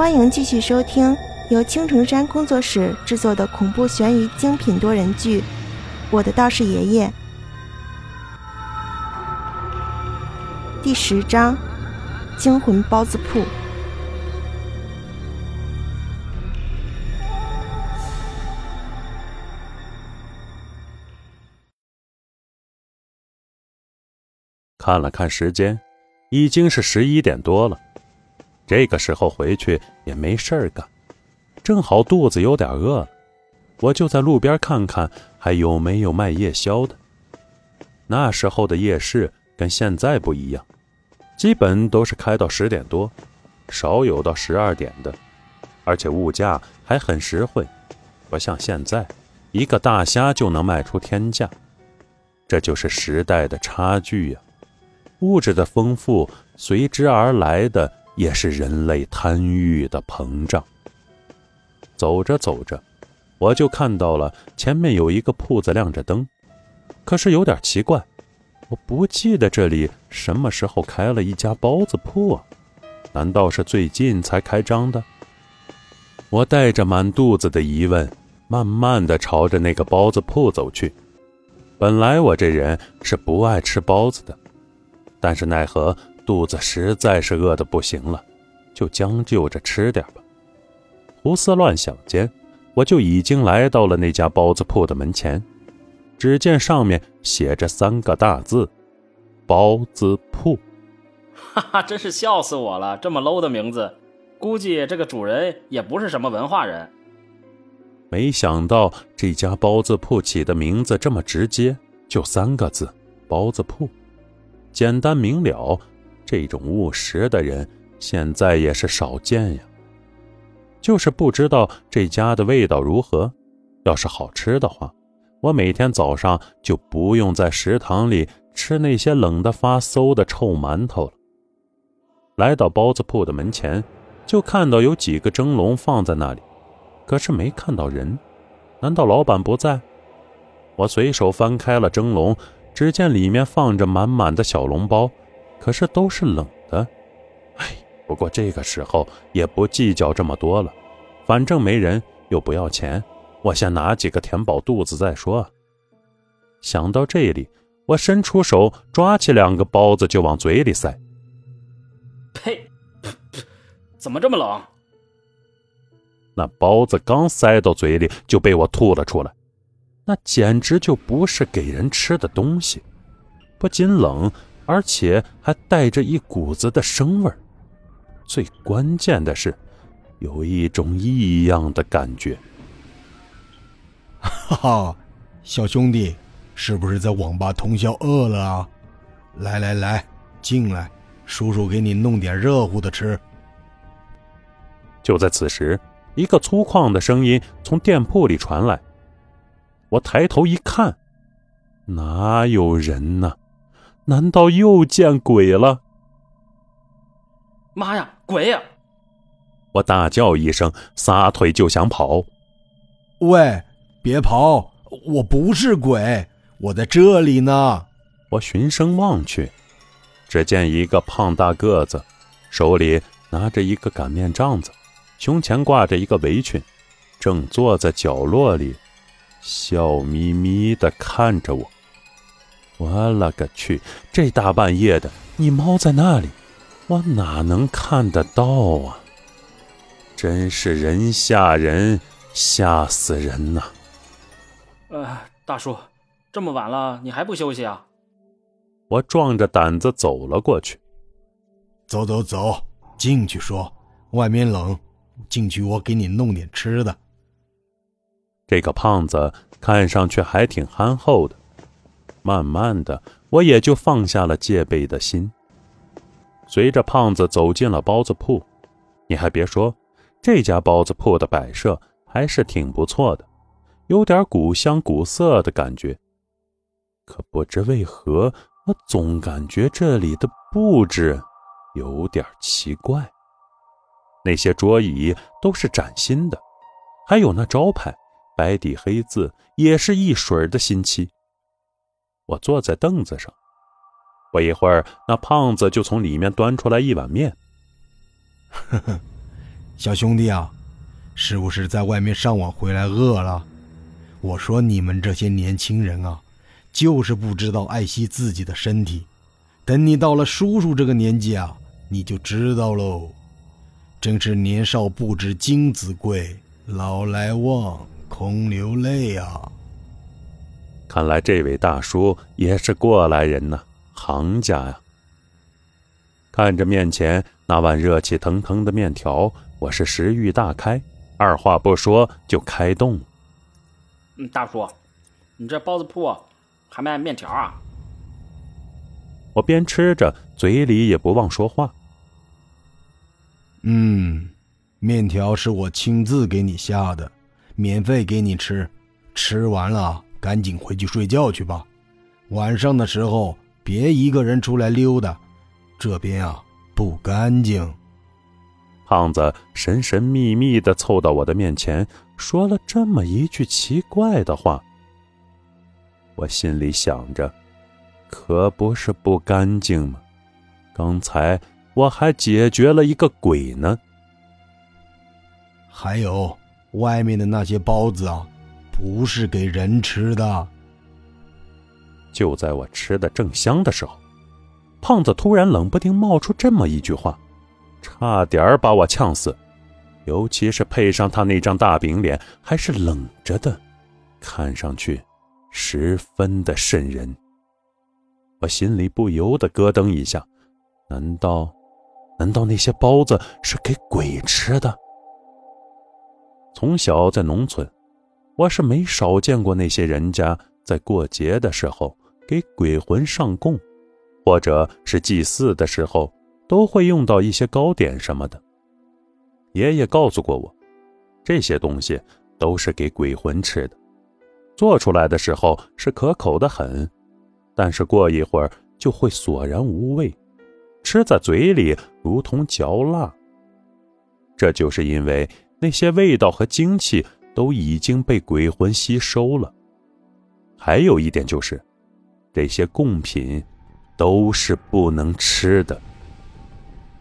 欢迎继续收听由青城山工作室制作的恐怖悬疑精品多人剧《我的道士爷爷》第十章《惊魂包子铺》。看了看时间，已经是十一点多了。这个时候回去也没事儿干，正好肚子有点饿了，我就在路边看看还有没有卖夜宵的。那时候的夜市跟现在不一样，基本都是开到十点多，少有到十二点的，而且物价还很实惠，不像现在，一个大虾就能卖出天价。这就是时代的差距呀，物质的丰富随之而来的。也是人类贪欲的膨胀。走着走着，我就看到了前面有一个铺子亮着灯，可是有点奇怪，我不记得这里什么时候开了一家包子铺啊？难道是最近才开张的？我带着满肚子的疑问，慢慢的朝着那个包子铺走去。本来我这人是不爱吃包子的，但是奈何。肚子实在是饿得不行了，就将就着吃点吧。胡思乱想间，我就已经来到了那家包子铺的门前。只见上面写着三个大字：“包子铺。”哈哈，真是笑死我了！这么 low 的名字，估计这个主人也不是什么文化人。没想到这家包子铺起的名字这么直接，就三个字：“包子铺”，简单明了。这种务实的人现在也是少见呀。就是不知道这家的味道如何。要是好吃的话，我每天早上就不用在食堂里吃那些冷的发馊的臭馒头了。来到包子铺的门前，就看到有几个蒸笼放在那里，可是没看到人。难道老板不在？我随手翻开了蒸笼，只见里面放着满满的小笼包。可是都是冷的，哎，不过这个时候也不计较这么多了，反正没人又不要钱，我先拿几个填饱肚子再说。想到这里，我伸出手抓起两个包子就往嘴里塞。呸！怎么这么冷？那包子刚塞到嘴里就被我吐了出来，那简直就不是给人吃的东西，不仅冷。而且还带着一股子的生味儿，最关键的是，有一种异样的感觉。哈哈，小兄弟，是不是在网吧通宵饿了啊？来来来，进来，叔叔给你弄点热乎的吃。就在此时，一个粗犷的声音从店铺里传来。我抬头一看，哪有人呢？难道又见鬼了？妈呀，鬼呀！我大叫一声，撒腿就想跑。喂，别跑！我不是鬼，我在这里呢。我循声望去，只见一个胖大个子，手里拿着一个擀面杖子，胸前挂着一个围裙，正坐在角落里，笑眯眯的看着我。我勒个去！这大半夜的，你猫在那里，我哪能看得到啊？真是人吓人，吓死人呐！呃，大叔，这么晚了，你还不休息啊？我壮着胆子走了过去。走走走，进去说，外面冷，进去我给你弄点吃的。这个胖子看上去还挺憨厚的。慢慢的，我也就放下了戒备的心。随着胖子走进了包子铺，你还别说，这家包子铺的摆设还是挺不错的，有点古香古色的感觉。可不知为何，我总感觉这里的布置有点奇怪。那些桌椅都是崭新的，还有那招牌，白底黑字，也是一水的新漆。我坐在凳子上，不一会儿，那胖子就从里面端出来一碗面。呵呵，小兄弟啊，是不是在外面上网回来饿了？我说你们这些年轻人啊，就是不知道爱惜自己的身体。等你到了叔叔这个年纪啊，你就知道喽。真是年少不知金子贵，老来望空流泪啊！看来这位大叔也是过来人呐，行家呀。看着面前那碗热气腾腾的面条，我是食欲大开，二话不说就开动了。嗯，大叔，你这包子铺还卖面条啊？我边吃着，嘴里也不忘说话。嗯，面条是我亲自给你下的，免费给你吃，吃完了。赶紧回去睡觉去吧，晚上的时候别一个人出来溜达，这边啊不干净。胖子神神秘秘的凑到我的面前，说了这么一句奇怪的话。我心里想着，可不是不干净吗？刚才我还解决了一个鬼呢。还有外面的那些包子啊。不是给人吃的。就在我吃的正香的时候，胖子突然冷不丁冒出这么一句话，差点把我呛死。尤其是配上他那张大饼脸，还是冷着的，看上去十分的瘆人。我心里不由得咯噔一下，难道，难道那些包子是给鬼吃的？从小在农村。我是没少见过那些人家在过节的时候给鬼魂上供，或者是祭祀的时候都会用到一些糕点什么的。爷爷告诉过我，这些东西都是给鬼魂吃的，做出来的时候是可口的很，但是过一会儿就会索然无味，吃在嘴里如同嚼蜡。这就是因为那些味道和精气。都已经被鬼魂吸收了。还有一点就是，这些贡品都是不能吃的，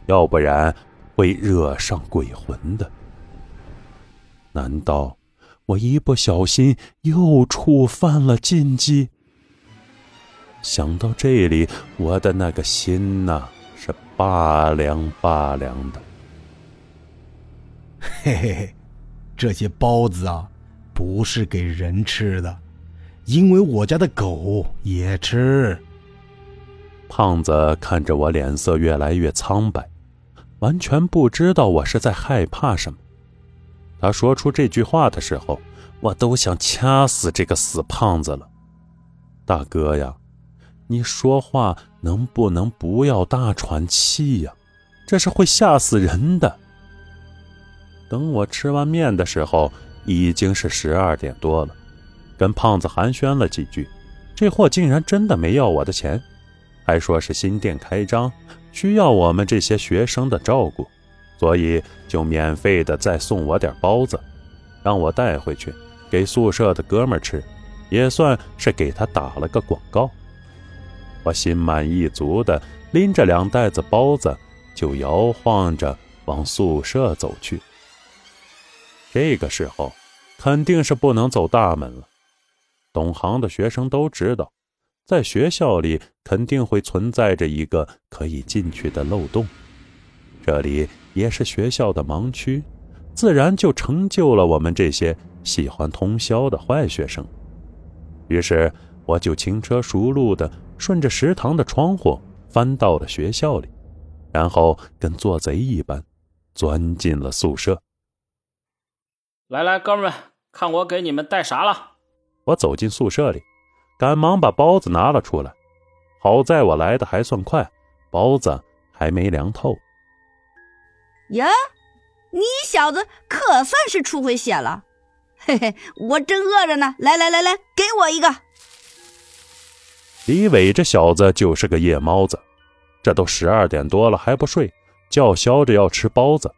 要不然会惹上鬼魂的。难道我一不小心又触犯了禁忌？想到这里，我的那个心呐，是拔凉拔凉的。嘿嘿嘿。这些包子啊，不是给人吃的，因为我家的狗也吃。胖子看着我脸色越来越苍白，完全不知道我是在害怕什么。他说出这句话的时候，我都想掐死这个死胖子了。大哥呀，你说话能不能不要大喘气呀？这是会吓死人的。等我吃完面的时候，已经是十二点多了。跟胖子寒暄了几句，这货竟然真的没要我的钱，还说是新店开张，需要我们这些学生的照顾，所以就免费的再送我点包子，让我带回去给宿舍的哥们吃，也算是给他打了个广告。我心满意足的拎着两袋子包子，就摇晃着往宿舍走去。这个时候，肯定是不能走大门了。懂行的学生都知道，在学校里肯定会存在着一个可以进去的漏洞，这里也是学校的盲区，自然就成就了我们这些喜欢通宵的坏学生。于是，我就轻车熟路的顺着食堂的窗户翻到了学校里，然后跟做贼一般，钻进了宿舍。来来，哥们，看我给你们带啥了！我走进宿舍里，赶忙把包子拿了出来。好在我来的还算快，包子还没凉透。呀，你小子可算是出回血了！嘿嘿，我正饿着呢。来来来来，给我一个。李伟这小子就是个夜猫子，这都十二点多了还不睡，叫嚣着要吃包子。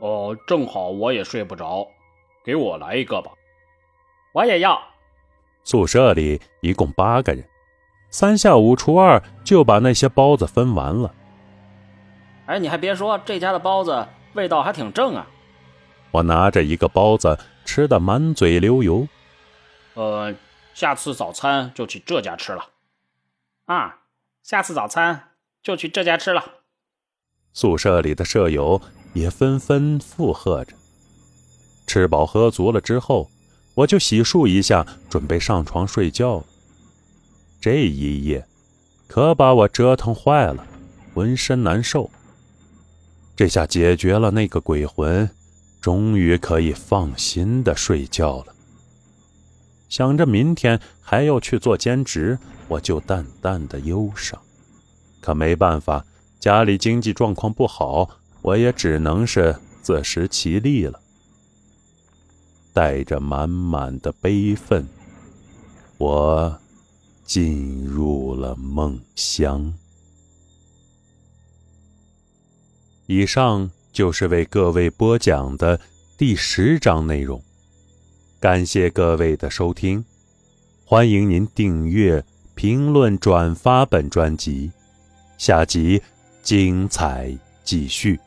哦，正好我也睡不着，给我来一个吧。我也要。宿舍里一共八个人，三下五除二就把那些包子分完了。哎，你还别说，这家的包子味道还挺正啊。我拿着一个包子，吃的满嘴流油。呃，下次早餐就去这家吃了。啊，下次早餐就去这家吃了。宿舍里的舍友也纷纷附和着。吃饱喝足了之后，我就洗漱一下，准备上床睡觉。这一夜可把我折腾坏了，浑身难受。这下解决了那个鬼魂，终于可以放心的睡觉了。想着明天还要去做兼职，我就淡淡的忧伤。可没办法。家里经济状况不好，我也只能是自食其力了。带着满满的悲愤，我进入了梦乡。以上就是为各位播讲的第十章内容，感谢各位的收听，欢迎您订阅、评论、转发本专辑，下集。精彩继续。